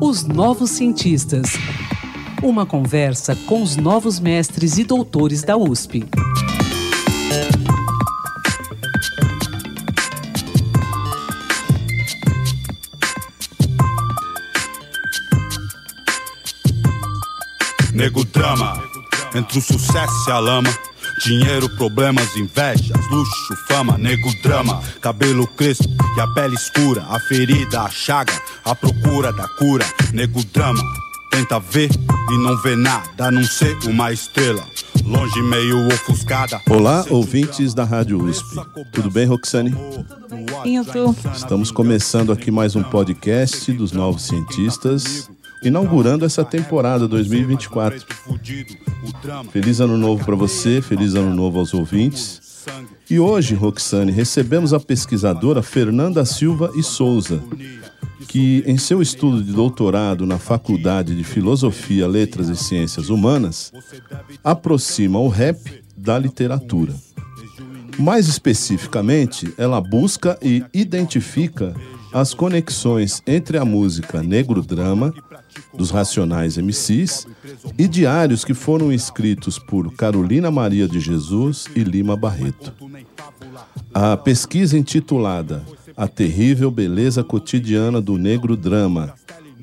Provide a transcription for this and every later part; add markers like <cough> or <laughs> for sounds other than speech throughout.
Os Novos Cientistas. Uma conversa com os novos mestres e doutores da USP. Nego drama, entre o sucesso e a lama. Dinheiro, problemas, invejas, luxo, fama, nego drama, cabelo crespo e a pele escura, a ferida, a chaga, a procura da cura, nego drama. Tenta ver e não vê nada, a não ser uma estrela. Longe, meio ofuscada. Olá, ouvintes da Rádio USP. Tudo bem, Roxane? Indo. Estamos começando aqui mais um podcast dos Novos Cientistas, inaugurando essa temporada 2024. Feliz ano novo para você, feliz ano novo aos ouvintes. E hoje, Roxane, recebemos a pesquisadora Fernanda Silva e Souza, que em seu estudo de doutorado na Faculdade de Filosofia, Letras e Ciências Humanas, aproxima o rap da literatura. Mais especificamente, ela busca e identifica as conexões entre a música negro-drama dos Racionais MCs e diários que foram escritos por Carolina Maria de Jesus e Lima Barreto. A pesquisa intitulada A Terrível Beleza Cotidiana do Negro Drama,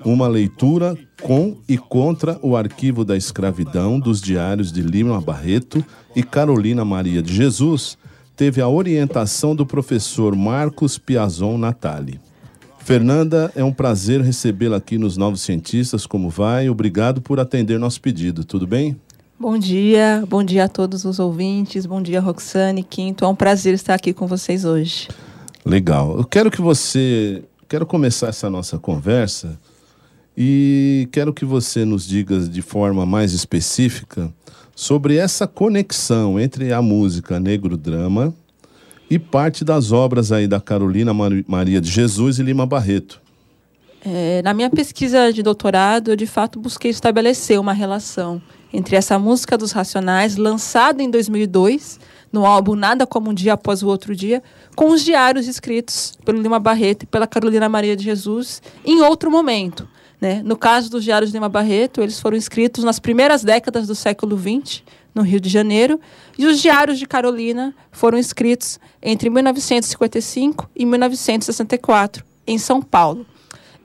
uma leitura com e contra o arquivo da escravidão dos diários de Lima Barreto e Carolina Maria de Jesus, teve a orientação do professor Marcos Piazon Natali. Fernanda, é um prazer recebê-la aqui nos Novos Cientistas. Como vai? Obrigado por atender nosso pedido. Tudo bem? Bom dia, bom dia a todos os ouvintes, bom dia Roxane, Quinto. É um prazer estar aqui com vocês hoje. Legal. Eu quero que você. Quero começar essa nossa conversa e quero que você nos diga de forma mais específica sobre essa conexão entre a música negro-drama e parte das obras aí da Carolina Maria de Jesus e Lima Barreto. É, na minha pesquisa de doutorado, eu de fato busquei estabelecer uma relação entre essa música dos Racionais, lançada em 2002, no álbum Nada Como Um Dia Após o Outro Dia, com os diários escritos pelo Lima Barreto e pela Carolina Maria de Jesus em outro momento. Né? No caso dos diários de Lima Barreto, eles foram escritos nas primeiras décadas do século XX, no Rio de Janeiro, e os diários de Carolina foram escritos entre 1955 e 1964, em São Paulo.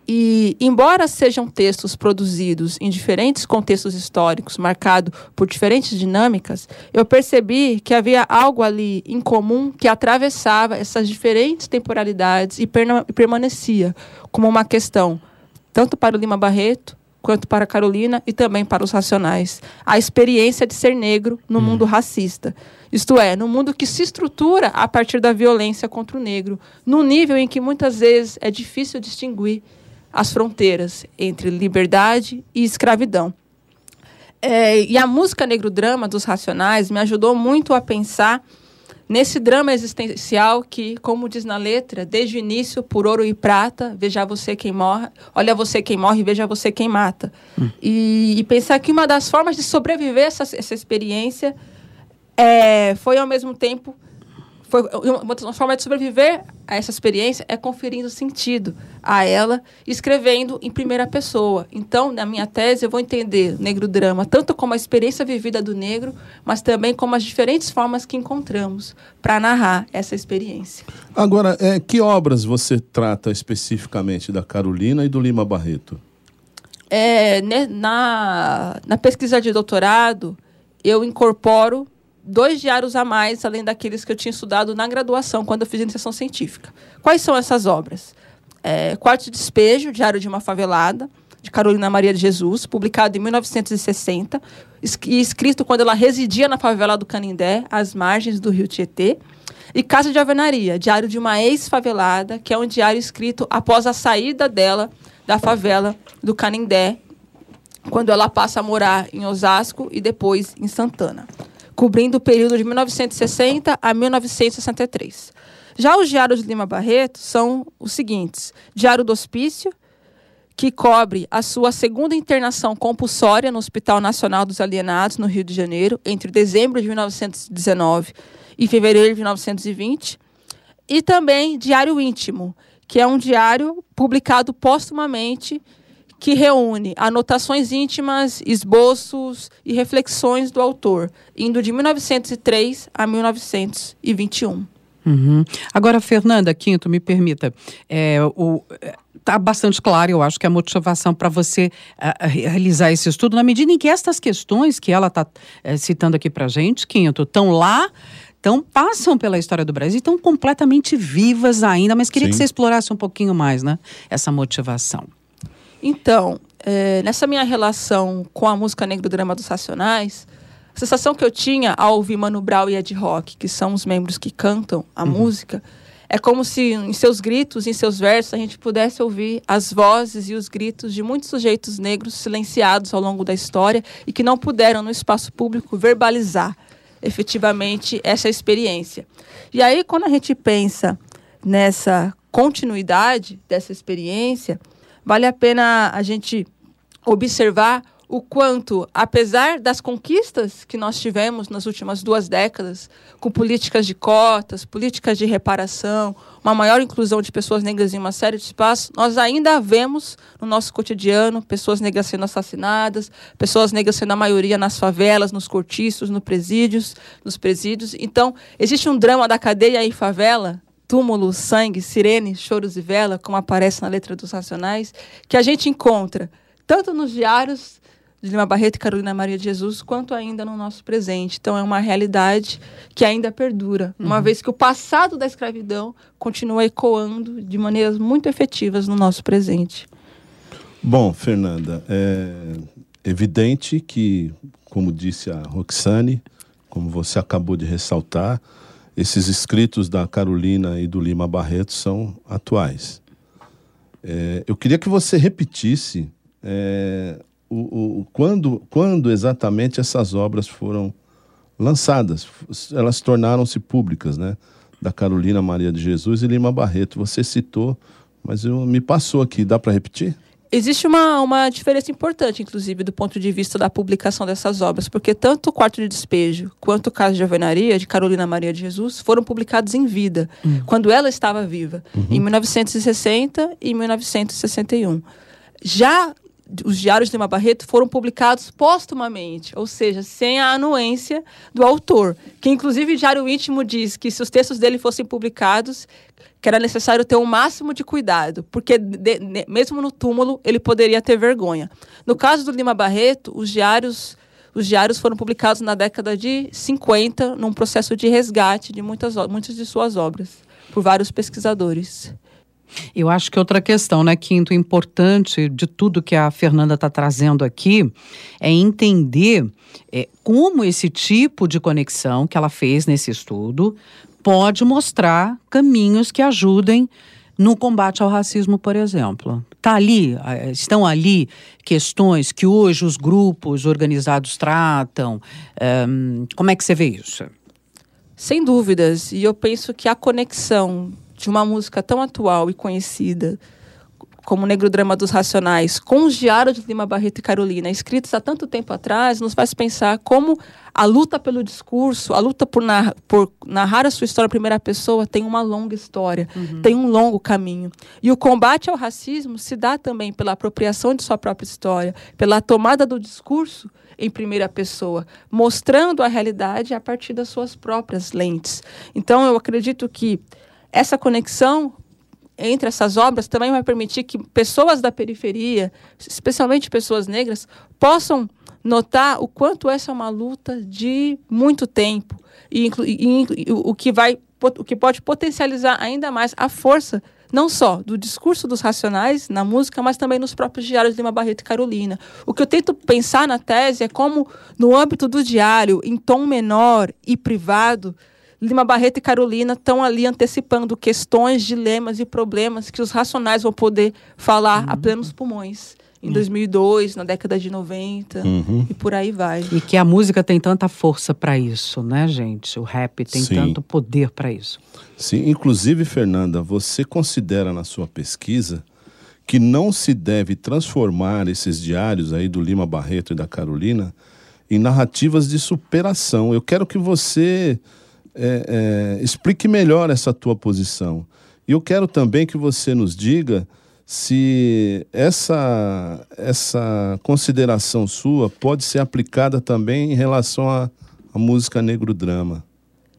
E, embora sejam textos produzidos em diferentes contextos históricos, marcados por diferentes dinâmicas, eu percebi que havia algo ali em comum que atravessava essas diferentes temporalidades e permanecia como uma questão, tanto para o Lima Barreto quanto para Carolina e também para os racionais. A experiência de ser negro no hum. mundo racista. Isto é, no mundo que se estrutura a partir da violência contra o negro, num nível em que muitas vezes é difícil distinguir as fronteiras entre liberdade e escravidão. É, e a música negro-drama dos Racionais me ajudou muito a pensar Nesse drama existencial que, como diz na letra, desde o início, por ouro e prata, veja você quem morre, olha você quem morre, veja você quem mata. Hum. E, e, pensar que uma das formas de sobreviver essa, essa experiência é, foi, ao mesmo tempo, foi uma forma de sobreviver a essa experiência é conferindo sentido a ela, escrevendo em primeira pessoa. Então, na minha tese, eu vou entender negro drama tanto como a experiência vivida do negro, mas também como as diferentes formas que encontramos para narrar essa experiência. Agora, é, que obras você trata especificamente da Carolina e do Lima Barreto? É, né, na, na pesquisa de doutorado, eu incorporo dois diários a mais, além daqueles que eu tinha estudado na graduação, quando eu fiz iniciação científica. Quais são essas obras? É, Quarto de Despejo, Diário de uma Favelada, de Carolina Maria de Jesus, publicado em 1960, e escrito quando ela residia na favela do Canindé, às margens do rio Tietê. E Casa de Alvenaria, Diário de uma Ex-Favelada, que é um diário escrito após a saída dela da favela do Canindé, quando ela passa a morar em Osasco e depois em Santana cobrindo o período de 1960 a 1963. Já os diários de Lima Barreto são os seguintes: Diário do Hospício, que cobre a sua segunda internação compulsória no Hospital Nacional dos Alienados, no Rio de Janeiro, entre dezembro de 1919 e fevereiro de 1920. E também Diário Íntimo, que é um diário publicado póstumamente que reúne anotações íntimas, esboços e reflexões do autor, indo de 1903 a 1921. Uhum. Agora, Fernanda Quinto, me permita, é, o, está bastante claro, eu acho que a motivação para você uh, realizar esse estudo, na medida em que estas questões que ela está uh, citando aqui para gente, Quinto, estão lá então passam pela história do Brasil, estão completamente vivas ainda, mas queria Sim. que você explorasse um pouquinho mais, né, essa motivação. Então, é, nessa minha relação com a música negra do drama dos Racionais, a sensação que eu tinha ao ouvir Mano Brown e Ed Rock, que são os membros que cantam a uhum. música, é como se em seus gritos, em seus versos, a gente pudesse ouvir as vozes e os gritos de muitos sujeitos negros silenciados ao longo da história e que não puderam, no espaço público, verbalizar efetivamente essa experiência. E aí, quando a gente pensa nessa continuidade dessa experiência, vale a pena a gente observar o quanto, apesar das conquistas que nós tivemos nas últimas duas décadas, com políticas de cotas, políticas de reparação, uma maior inclusão de pessoas negras em uma série de espaços, nós ainda vemos no nosso cotidiano pessoas negras sendo assassinadas, pessoas negras sendo a maioria nas favelas, nos cortiços, nos presídios, nos presídios. Então, existe um drama da cadeia em favela túmulo, sangue, sirene, choros e vela, como aparece na letra dos Racionais, que a gente encontra tanto nos diários de Lima Barreto e Carolina Maria de Jesus, quanto ainda no nosso presente. Então é uma realidade que ainda perdura, uhum. uma vez que o passado da escravidão continua ecoando de maneiras muito efetivas no nosso presente. Bom, Fernanda, é evidente que, como disse a Roxane, como você acabou de ressaltar, esses escritos da Carolina e do Lima Barreto são atuais. É, eu queria que você repetisse é, o, o, quando, quando exatamente essas obras foram lançadas. Elas tornaram-se públicas, né? Da Carolina Maria de Jesus e Lima Barreto. Você citou, mas eu, me passou aqui. Dá para repetir? Existe uma, uma diferença importante, inclusive, do ponto de vista da publicação dessas obras, porque tanto o Quarto de Despejo quanto o Caso de Alvenaria, de Carolina Maria de Jesus, foram publicados em vida, uhum. quando ela estava viva, uhum. em 1960 e 1961. Já os diários de Lima Barreto foram publicados póstumamente, ou seja, sem a anuência do autor, que inclusive o Diário Íntimo diz que se os textos dele fossem publicados, que era necessário ter o um máximo de cuidado, porque de, de, mesmo no túmulo ele poderia ter vergonha. No caso do Lima Barreto, os diários os diários foram publicados na década de 50, num processo de resgate de muitas, muitas de suas obras, por vários pesquisadores. Eu acho que outra questão, né, Quinto, importante de tudo que a Fernanda está trazendo aqui é entender é, como esse tipo de conexão que ela fez nesse estudo pode mostrar caminhos que ajudem no combate ao racismo, por exemplo. Tá ali, estão ali questões que hoje os grupos organizados tratam. Um, como é que você vê isso? Sem dúvidas. E eu penso que a conexão de uma música tão atual e conhecida como o Negro Drama dos Racionais, com os diários de Lima Barreto e Carolina, escritos há tanto tempo atrás, nos faz pensar como a luta pelo discurso, a luta por, narra, por narrar a sua história em primeira pessoa tem uma longa história, uhum. tem um longo caminho. E o combate ao racismo se dá também pela apropriação de sua própria história, pela tomada do discurso em primeira pessoa, mostrando a realidade a partir das suas próprias lentes. Então, eu acredito que essa conexão entre essas obras também vai permitir que pessoas da periferia, especialmente pessoas negras, possam notar o quanto essa é uma luta de muito tempo e, e, e o que vai o que pode potencializar ainda mais a força não só do discurso dos racionais na música, mas também nos próprios diários de Lima Barreto e Carolina. O que eu tento pensar na tese é como, no âmbito do diário, em tom menor e privado, Lima Barreto e Carolina estão ali antecipando questões, dilemas e problemas que os racionais vão poder falar uhum. a plenos pulmões. Em 2002, uhum. na década de 90 uhum. e por aí vai. E que a música tem tanta força para isso, né, gente? O rap tem Sim. tanto poder para isso. Sim, inclusive, Fernanda, você considera na sua pesquisa que não se deve transformar esses diários aí do Lima Barreto e da Carolina em narrativas de superação. Eu quero que você é, é, explique melhor essa tua posição. E eu quero também que você nos diga se essa, essa consideração sua pode ser aplicada também em relação à, à música negro-drama.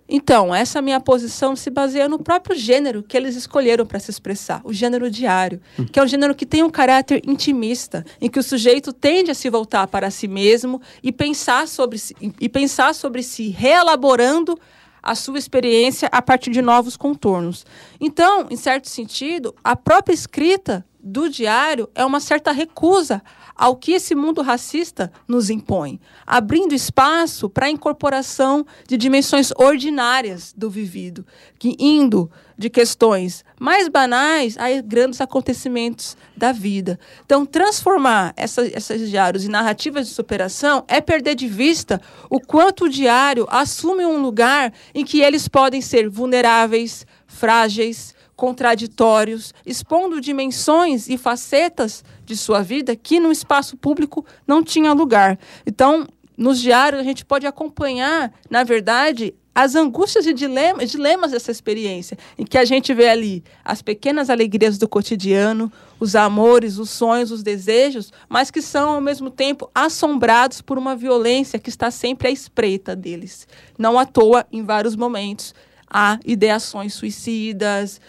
Então, essa minha posição se baseia no próprio gênero que eles escolheram para se expressar, o gênero diário, que é um gênero que tem um caráter intimista, em que o sujeito tende a se voltar para si mesmo e pensar sobre si, e pensar sobre si, reelaborando a sua experiência a partir de novos contornos. Então, em certo sentido, a própria escrita do diário é uma certa recusa ao que esse mundo racista nos impõe, abrindo espaço para a incorporação de dimensões ordinárias do vivido, que indo de questões mais banais a grandes acontecimentos da vida. Então, transformar esses diários em narrativas de superação é perder de vista o quanto o diário assume um lugar em que eles podem ser vulneráveis, frágeis, contraditórios, expondo dimensões e facetas de sua vida que no espaço público não tinha lugar. Então, nos diários a gente pode acompanhar, na verdade, as angústias e dilemas, dilemas dessa experiência, em que a gente vê ali as pequenas alegrias do cotidiano, os amores, os sonhos, os desejos, mas que são ao mesmo tempo assombrados por uma violência que está sempre à espreita deles. Não à toa, em vários momentos, há ideações suicidas,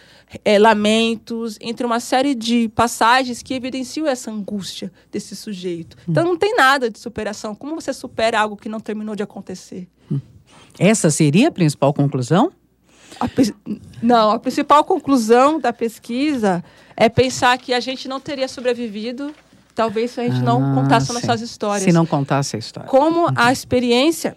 é, lamentos, entre uma série de passagens que evidenciam essa angústia desse sujeito. Então não tem nada de superação. Como você supera algo que não terminou de acontecer? Essa seria a principal conclusão? A, não, a principal conclusão da pesquisa é pensar que a gente não teria sobrevivido talvez se a gente ah, não contasse sim. nossas histórias. Se não contasse a história. Como a experiência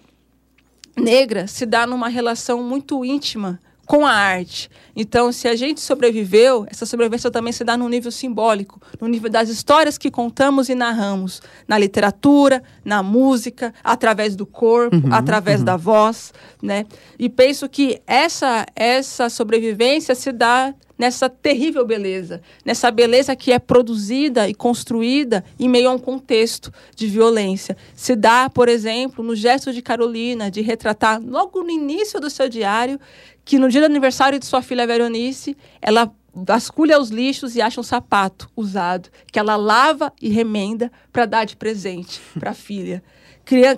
negra se dá numa relação muito íntima com a arte. Então, se a gente sobreviveu, essa sobrevivência também se dá no nível simbólico, no nível das histórias que contamos e narramos, na literatura, na música, através do corpo, uhum, através uhum. da voz, né? E penso que essa essa sobrevivência se dá nessa terrível beleza, nessa beleza que é produzida e construída em meio a um contexto de violência. Se dá, por exemplo, no gesto de Carolina de retratar logo no início do seu diário que no dia do aniversário de sua filha Veronice, ela vasculha os lixos e acha um sapato usado, que ela lava e remenda para dar de presente para a filha,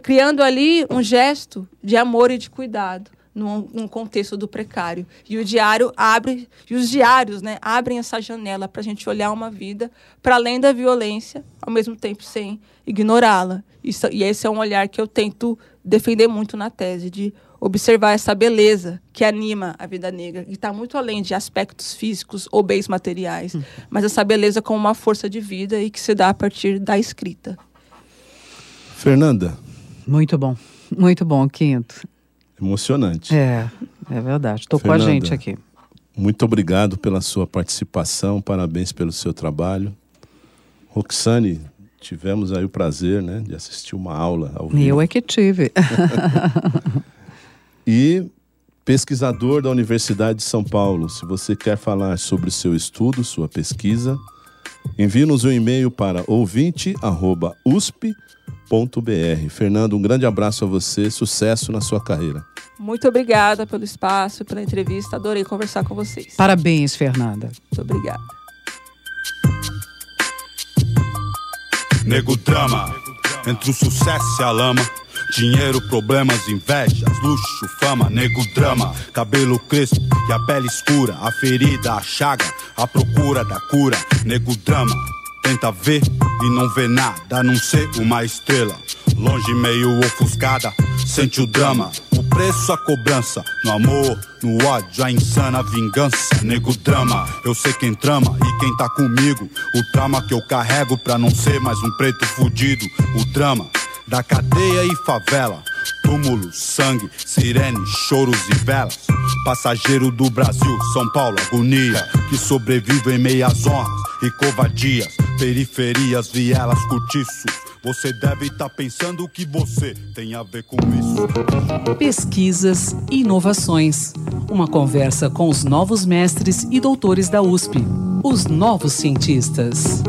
criando ali um gesto de amor e de cuidado. Num, num, contexto do precário. E o diário abre, e os diários né, abrem essa janela para a gente olhar uma vida para além da violência, ao mesmo tempo sem ignorá-la. E esse é um olhar que eu tento defender muito na tese, de observar essa beleza que anima a vida negra, que está muito além de aspectos físicos ou bens materiais, uhum. mas essa beleza como uma força de vida e que se dá a partir da escrita. Fernanda. Muito bom, muito bom, Quinto. Emocionante. É, é verdade. Estou com a gente aqui. Muito obrigado pela sua participação, parabéns pelo seu trabalho. Roxane, tivemos aí o prazer né, de assistir uma aula ao vivo. Eu é que tive. <laughs> e pesquisador da Universidade de São Paulo. Se você quer falar sobre o seu estudo, sua pesquisa, envie-nos um e-mail para ouvinte@usp.br. Fernando, um grande abraço a você, sucesso na sua carreira. Muito obrigada pelo espaço, pela entrevista, adorei conversar com vocês. Parabéns, Fernanda. Muito obrigada. Nego drama, entre o sucesso e a lama Dinheiro, problemas, invejas, luxo, fama, nego, drama, cabelo crespo e a pele escura, a ferida, a chaga, a procura da cura, nego, drama. Tenta ver e não vê nada, a não ser uma estrela. Longe, meio ofuscada, sente o drama. O preço, a cobrança. No amor, no ódio, a insana vingança. Nego drama, eu sei quem trama e quem tá comigo. O trauma que eu carrego pra não ser mais um preto fudido. O drama da cadeia e favela. Túmulo, sangue, sirene, choros e velas. Passageiro do Brasil, São Paulo, agonia. Que sobrevive em meias honras e covadias. Periferias, vielas, cortiços. Você deve estar tá pensando o que você tem a ver com isso. Pesquisas e inovações. Uma conversa com os novos mestres e doutores da USP. Os novos cientistas.